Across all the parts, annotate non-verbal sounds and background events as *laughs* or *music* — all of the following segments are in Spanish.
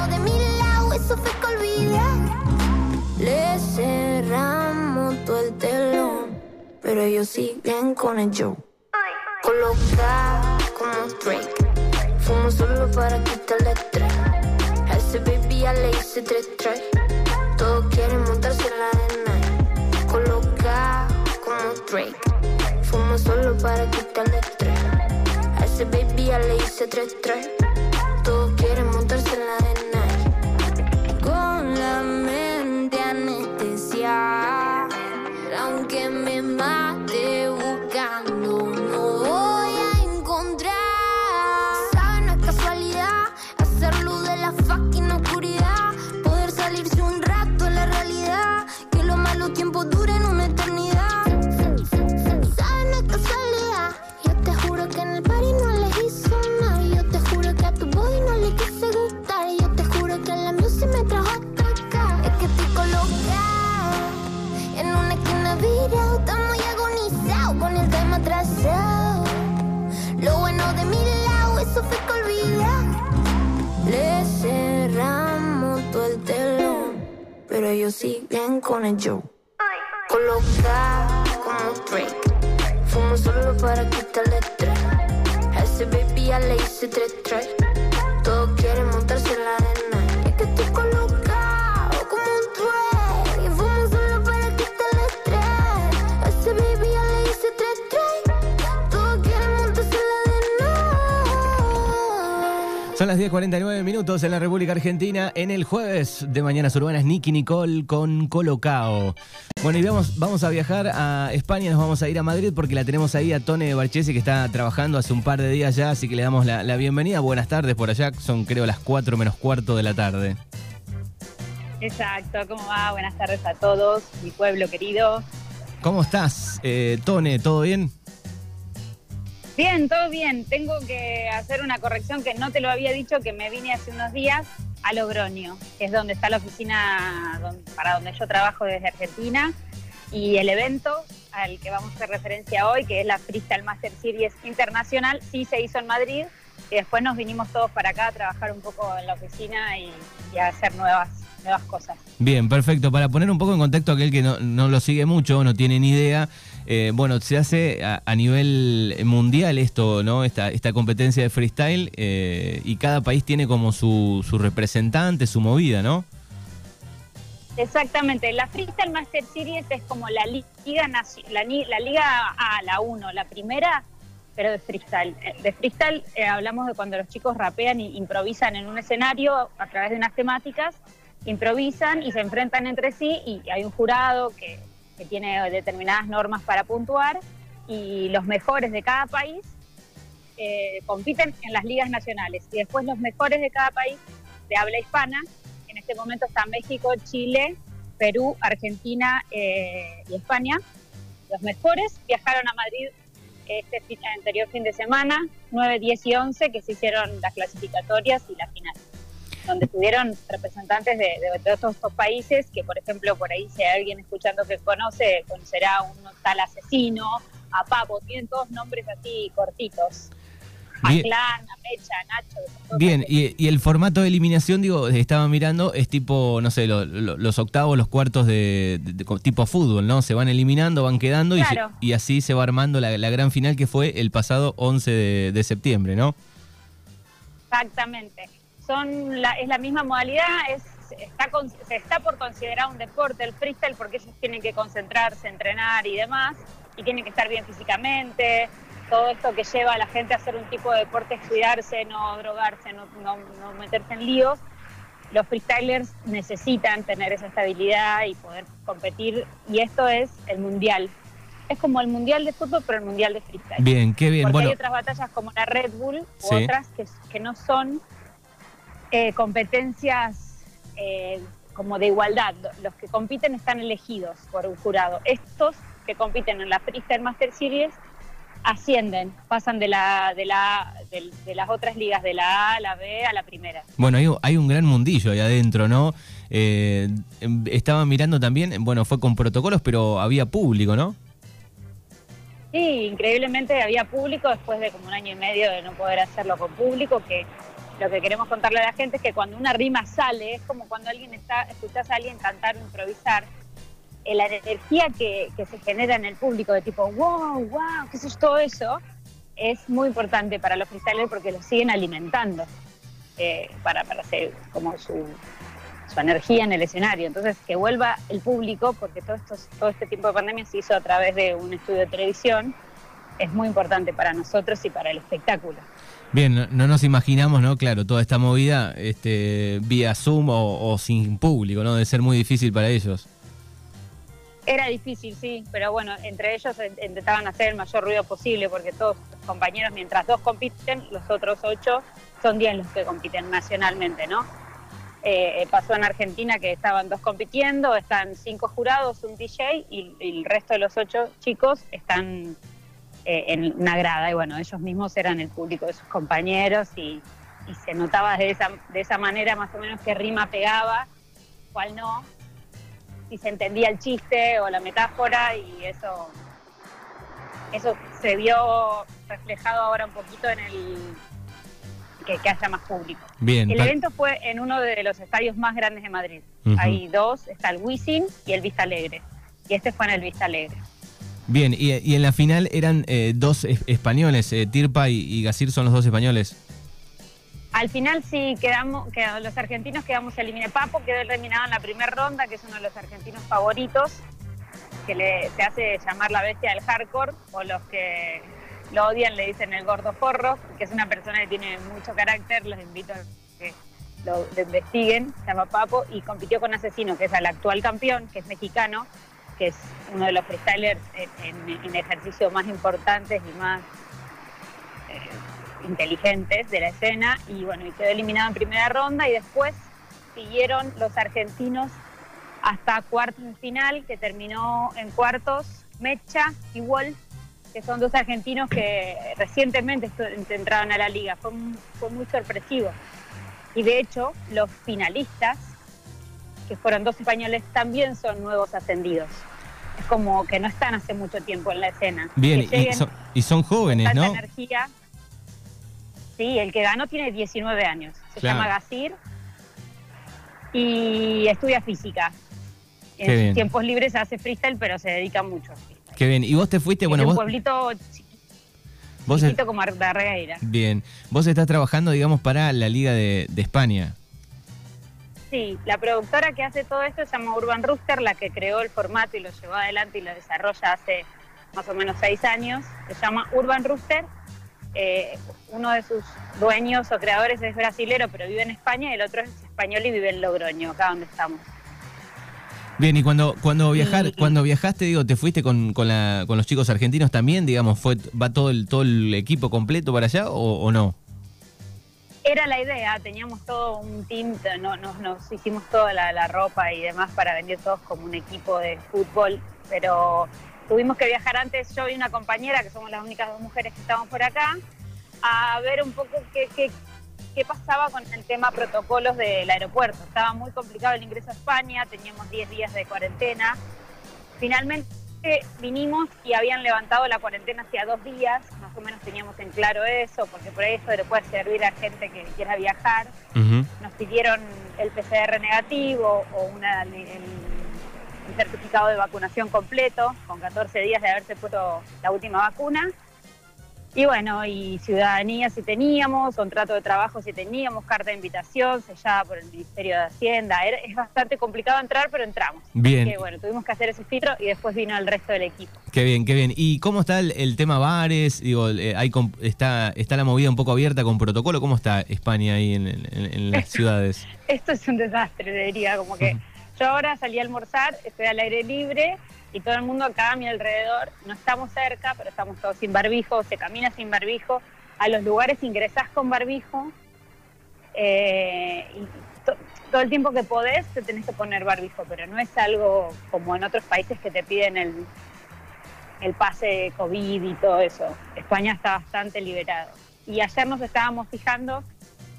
bueno de mi lado, eso fue que olvidé. Le cerramos todo el telón, pero ellos siguen con el show. Coloca como Drake, fumo solo para quitarle estrés. A ese baby ya le hice tres tres. Todos quieren montarse en la arena. Coloca como Drake, fumo solo para quitarle estrés. A ese baby ya le hice tres tres. Ellos siguen con el show. Coloca como Drake, fumo solo para quitarle estrés. A ese baby ya le hice tres tres. Son las 10.49 minutos en la República Argentina. En el jueves de Mañanas Urbanas, Nicky Nicole con Colocao. Bueno, y vamos, vamos a viajar a España, nos vamos a ir a Madrid porque la tenemos ahí a Tone Barchesi que está trabajando hace un par de días ya, así que le damos la, la bienvenida. Buenas tardes por allá, son creo las 4 menos cuarto de la tarde. Exacto, ¿cómo va? Buenas tardes a todos, mi pueblo querido. ¿Cómo estás, eh, Tone? ¿Todo bien? Bien, todo bien. Tengo que hacer una corrección que no te lo había dicho, que me vine hace unos días a Logroño, que es donde está la oficina para donde yo trabajo desde Argentina. Y el evento al que vamos a hacer referencia hoy, que es la Freestyle Master Series Internacional, sí se hizo en Madrid. Y después nos vinimos todos para acá a trabajar un poco en la oficina y a hacer nuevas, nuevas cosas. Bien, perfecto. Para poner un poco en contexto a aquel que no, no lo sigue mucho, no tiene ni idea, eh, bueno, se hace a, a nivel mundial esto, ¿no? Esta, esta competencia de freestyle eh, y cada país tiene como su, su representante, su movida, ¿no? Exactamente, la Freestyle Master Series es como la liga la, la liga A, la 1, la primera, pero de freestyle. Eh, De freestyle eh, hablamos de cuando los chicos rapean y improvisan en un escenario a través de unas temáticas, improvisan y se enfrentan entre sí y hay un jurado que, que tiene determinadas normas para puntuar y los mejores de cada país eh, compiten en las ligas nacionales y después los mejores de cada país de habla hispana en este momento está México, Chile, Perú, Argentina eh, y España. Los mejores viajaron a Madrid este anterior fin de semana, 9, 10 y 11, que se hicieron las clasificatorias y la final, donde estuvieron representantes de, de- de todos estos países, que por ejemplo, por ahí si hay alguien escuchando que conoce, conocerá a un tal asesino, a Papo, tienen todos nombres así cortitos. A Bien. Clan, a Mecha, Nacho. Bien, y, y el formato de eliminación, digo, estaba mirando, es tipo, no sé, lo- lo- los octavos, los cuartos de, de- de- tipo fútbol, ¿no? Se van eliminando, van quedando y, se- Claro. y así se va armando la, la gran final que fue el pasado 11 de, de septiembre, ¿no? Exactamente. Son la, es la misma modalidad, es, está con- se está por considerar un deporte el freestyle porque ellos tienen que concentrarse, entrenar y demás, y tienen que estar bien físicamente. Todo esto que lleva a la gente a hacer un tipo de deporte es cuidarse, no drogarse, no, no- no meterse en líos. Los freestylers necesitan tener esa estabilidad y poder competir, y esto es el mundial. Es como el mundial de fútbol, pero el mundial de freestyle. Bien, qué bien. Porque Bueno, hay otras batallas como la Red Bull u Sí. otras que, que no son eh, competencias eh, como de igualdad. Los que compiten están elegidos por un jurado. Estos que compiten en la Freestyle Master Series ascienden, pasan de la de la de, las otras ligas de la A a la B a la primera. bueno hay, un- hay un gran mundillo ahí adentro, ¿no? Eh, em, estaba mirando también, bueno, fue con protocolos, pero había público, ¿no? Sí, increíblemente había público después de como un año y medio de no poder hacerlo con público, que lo que queremos contarle a la gente es que cuando una rima sale, es como cuando alguien está, escuchás a alguien cantar o improvisar, eh, la energía que, que, se genera en el público, de tipo, wow, wow, qué es todo eso, es muy importante para los freestylers porque los siguen alimentando eh, para, para hacer como su, su energía en el escenario. Entonces, que vuelva el público, porque todo, esto, todo este tiempo de pandemia se hizo a través de un estudio de televisión, es muy importante para nosotros y para el espectáculo. Bien, no, nos imaginamos, ¿no? Claro, toda esta movida este, vía Zoom o, sin público, ¿no? Debe ser muy difícil para ellos. Era difícil, sí, pero bueno, entre ellos intentaban hacer el mayor ruido posible porque todos los compañeros, mientras dos compiten, los otros ocho son diez los que compiten nacionalmente, ¿no? Eh, pasó en Argentina que estaban dos compitiendo, están cinco jurados, un DJ y, el resto de los ocho chicos están eh, en una grada y bueno, ellos mismos eran el público de sus compañeros y, se notaba de esa, de esa manera más o menos qué rima pegaba, cuál no, si se entendía el chiste o la metáfora y eso, eso se vio reflejado ahora un poquito en el que, haya más público. Bien, el evento fue en uno de los estadios más grandes de Madrid. Hay dos, está el Wisin y el Vista Alegre. Y este fue en el Vista Alegre. Bien, y, en la final eran eh, dos españoles, eh, Tirpa y, y Gasir son los dos españoles. Al final sí quedamos, los argentinos quedamos eliminados. Papo quedó eliminado en la primera ronda, que es uno de los argentinos favoritos, que le, se hace llamar la bestia del hardcore, o los que lo odian le dicen el gordo forro, que es una persona que tiene mucho carácter, los invito a que lo, investiguen, se llama Papo, y compitió con Asesino, que es el actual campeón, que es mexicano, que es uno de los freestylers en, ejercicios más importantes y más eh, inteligentes de la escena, y bueno, y quedó eliminado en primera ronda, y después siguieron los argentinos hasta cuartos de final, que terminó en cuartos Mecha y Wolf, que son dos argentinos que recientemente entraron a la liga. Fue muy sorpresivo. Y de hecho, los finalistas, que fueron dos españoles, también son nuevos ascendidos. Es como que no están hace mucho tiempo en la escena. Bien, y son, jóvenes, ¿no? energía. Sí, el que ganó tiene 19 años. Se llama Gasir y estudia física. En tiempos libres hace freestyle, pero se dedica mucho a Qué bien. ¿Y vos te fuiste? bueno, un pueblito chiquito, como Regueira. Bien. Vos estás trabajando, digamos, para la Liga de, España. Sí, la productora que hace todo esto se llama Urban Rooster, la que creó el formato y lo llevó adelante y lo desarrolla hace más o menos seis años. Se llama Urban Rooster. Eh, uno de sus dueños o creadores es brasilero, pero vive en España, y el otro es español y vive en Logroño, acá donde estamos. Bien, y cuando, cuando, viajar, cuando viajaste, digo, ¿te fuiste con, con, la, con los chicos argentinos también? Digamos, fue ¿va todo el, todo el equipo completo para allá o, no? Era la idea, teníamos todo un team, no, nos, nos hicimos toda la, ropa y demás para venir todos como un equipo de fútbol, pero tuvimos que viajar antes, yo y una compañera, que somos las únicas dos mujeres que estamos por acá, a ver un poco qué, qué, qué pasaba con el tema protocolos del aeropuerto. Estaba muy complicado el ingreso a España, teníamos 10 días de cuarentena. Finalmente vinimos y habían levantado la cuarentena hacia dos días, más o menos teníamos en claro eso, porque por eso le puede servir a gente que quiera viajar. Nos pidieron el PCR negativo o una, el, el certificado de vacunación completo, con 14 días de haberse puesto la última vacuna. Y bueno, y ciudadanía si teníamos, contrato de trabajo si teníamos, carta de invitación sellada por el Ministerio de Hacienda. es bastante complicado entrar, pero entramos. Bien. que bueno, tuvimos que hacer ese filtro y después vino el resto del equipo. Qué bien, qué bien. ¿Y cómo está el, tema bares? Digo, eh, hay, está, está la movida un poco abierta con protocolo. ¿Cómo está España ahí en, las *laughs* ciudades? Esto es un desastre, diría, como que yo ahora salí a almorzar, estoy al aire libre y todo el mundo acá a mi alrededor, no estamos cerca, pero estamos todos sin barbijo, se camina sin barbijo, a los lugares ingresás con barbijo, eh, y todo el tiempo que podés te tenés que poner barbijo, pero no es algo como en otros países que te piden el, el pase COVID y todo eso. España está bastante liberado. Y ayer nos estábamos fijando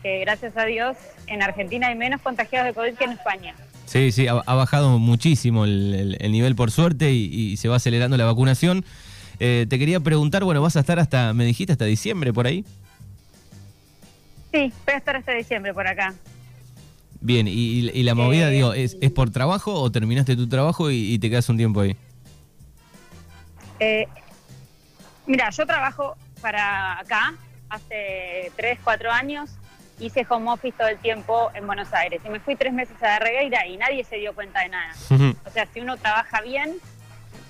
que gracias a Dios en Argentina hay menos contagiados de COVID que en España. Sí, sí, ha, bajado muchísimo el, nivel por suerte y, se va acelerando la vacunación. Eh, te quería preguntar, bueno, vas a estar hasta, me dijiste, hasta diciembre por ahí. Sí, voy a estar hasta diciembre por acá. Bien, y, y la movida, Eh, digo, ¿es, ¿es por trabajo o terminaste tu trabajo y, y te quedas un tiempo ahí? Eh, mira, yo trabajo para acá hace 3, 4 años. Hice home office todo el tiempo en Buenos Aires. Y me fui tres meses a Regueira y nadie se dio cuenta de nada. O sea, si uno trabaja bien,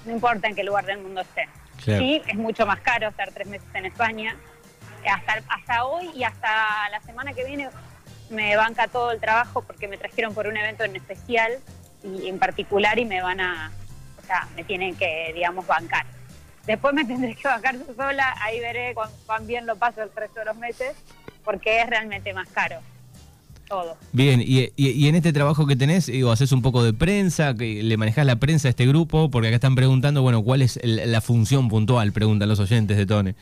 no importa en qué lugar del mundo esté. Claro. Sí, es mucho más caro estar tres meses en España. Hasta, hasta hoy y hasta la semana que viene me banca todo el trabajo porque me trajeron por un evento en especial y en particular y me van a, o sea, me tienen que, digamos, bancar. Después me tendré que bancar sola, ahí veré cuán bien lo paso el resto de los meses, porque es realmente más caro todo. Bien, y, y- y en este trabajo que tenés, digo, haces un poco de prensa, que le manejás la prensa a este grupo, porque acá están preguntando, bueno, ¿cuál es el- la función puntual? Preguntan los oyentes de Tone.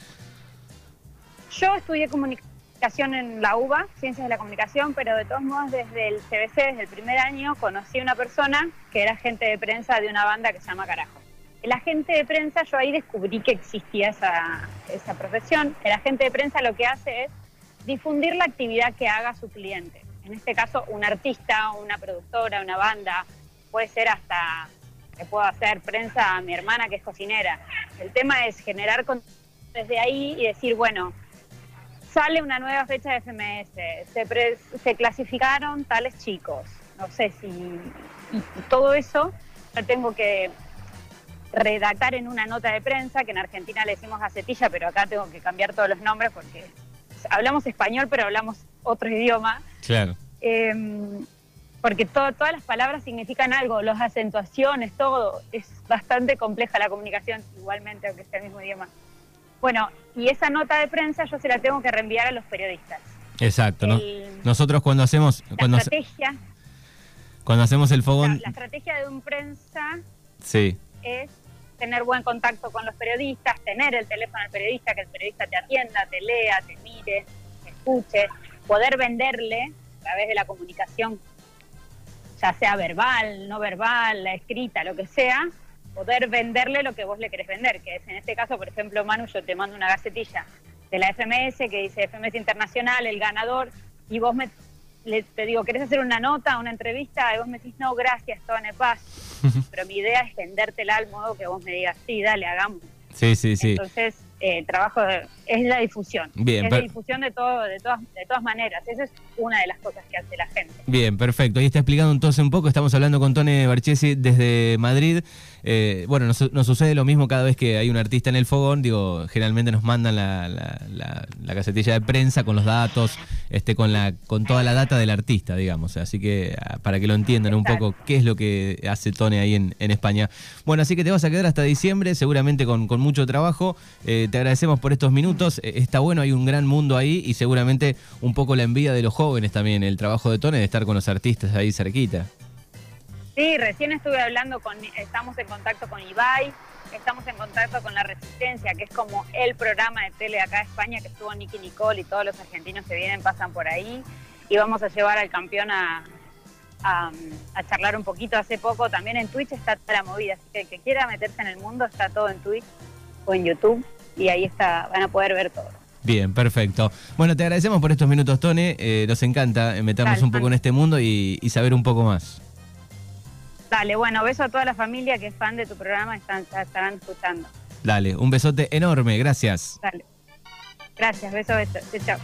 Yo estudié comunicación en la UBA, Ciencias de la Comunicación, pero de todos modos desde el CBC, desde el primer año, conocí a una persona que era agente de prensa de una banda que se llama Carajo. El agente de prensa, yo ahí descubrí que existía esa, esa profesión. El agente de prensa lo que hace es difundir la actividad que haga su cliente. En este caso, un artista, una productora, una banda, puede ser hasta que puedo hacer prensa a mi hermana que es cocinera. El tema es generar desde ahí y decir, bueno, sale una nueva fecha de FMS, se, pre- se clasificaron tales chicos, no sé si... Y todo eso lo tengo que redactar en una nota de prensa, que en Argentina le decimos gacetilla, pero acá tengo que cambiar todos los nombres porque hablamos español, pero hablamos otro idioma. Claro. Eh, porque to- todas las palabras significan algo, las acentuaciones, todo. Es bastante compleja la comunicación, igualmente, aunque sea el mismo idioma. Bueno, y esa nota de prensa yo se la tengo que reenviar a los periodistas. Exacto, ¿no? El- Nosotros cuando hacemos, La cuando, estrategia, cuando hacemos el la, fogón, la estrategia de un prensa sí, es tener buen contacto con los periodistas, tener el teléfono del periodista, que el periodista te atienda, te lea, te mire, te escuche, poder venderle a través de la comunicación, ya sea verbal, no verbal, la escrita, lo que sea, poder venderle lo que vos le querés vender, que es en este caso, por ejemplo, Manu, yo te mando una gacetilla de la FMS que dice FMS Internacional, el ganador, y vos me le- te digo, ¿querés hacer una nota, una entrevista? Y vos me decís, no, gracias, Tone Paz. Pero mi idea es vendértela al modo que vos me digas, sí, dale, hagamos. sí, sí, sí. Entonces, eh, el trabajo de- es la difusión. Bien, es la difusión de todo, de todas, de todas maneras. Esa es una de las cosas que hace la gente. Bien, perfecto. Ahí está explicando entonces un poco. Estamos hablando con Tone Barchesi desde Madrid. Eh, bueno, nos, nos sucede lo mismo cada vez que hay un artista en el fogón. Digo, generalmente nos mandan la, la, la- la casetilla de prensa con los datos, este, con la, con toda la data del artista, digamos. Así que ah, para que lo entiendan un poco qué es lo que hace Tone ahí en, en España. Bueno, así que te vas a quedar hasta diciembre, seguramente con, con mucho trabajo. Eh, te agradecemos por estos minutos. Eh, está bueno, hay un gran mundo ahí y seguramente un poco la envidia de los jóvenes también, el trabajo de Tone de estar con los artistas ahí cerquita. Sí, recién estuve hablando con, estamos en contacto con Ibai, estamos en contacto con La Resistencia, que es como el programa de tele acá de España, que estuvo Nicky Nicole y todos los argentinos que vienen pasan por ahí. Y vamos a llevar al campeón a, a, a charlar un poquito. Hace poco también en Twitch está toda la movida, así que el que quiera meterse en el mundo está todo en Twitch o en YouTube y ahí está, van a poder ver todo. Bien, perfecto. Bueno, te agradecemos por estos minutos, Tone. Eh, nos encanta meternos un poco en este mundo y, y saber un poco más. Dale, bueno, beso a toda la familia que es fan de tu programa, están, ya estarán escuchando. Dale, un besote enorme, gracias. Dale. Gracias, beso, beso. Chao.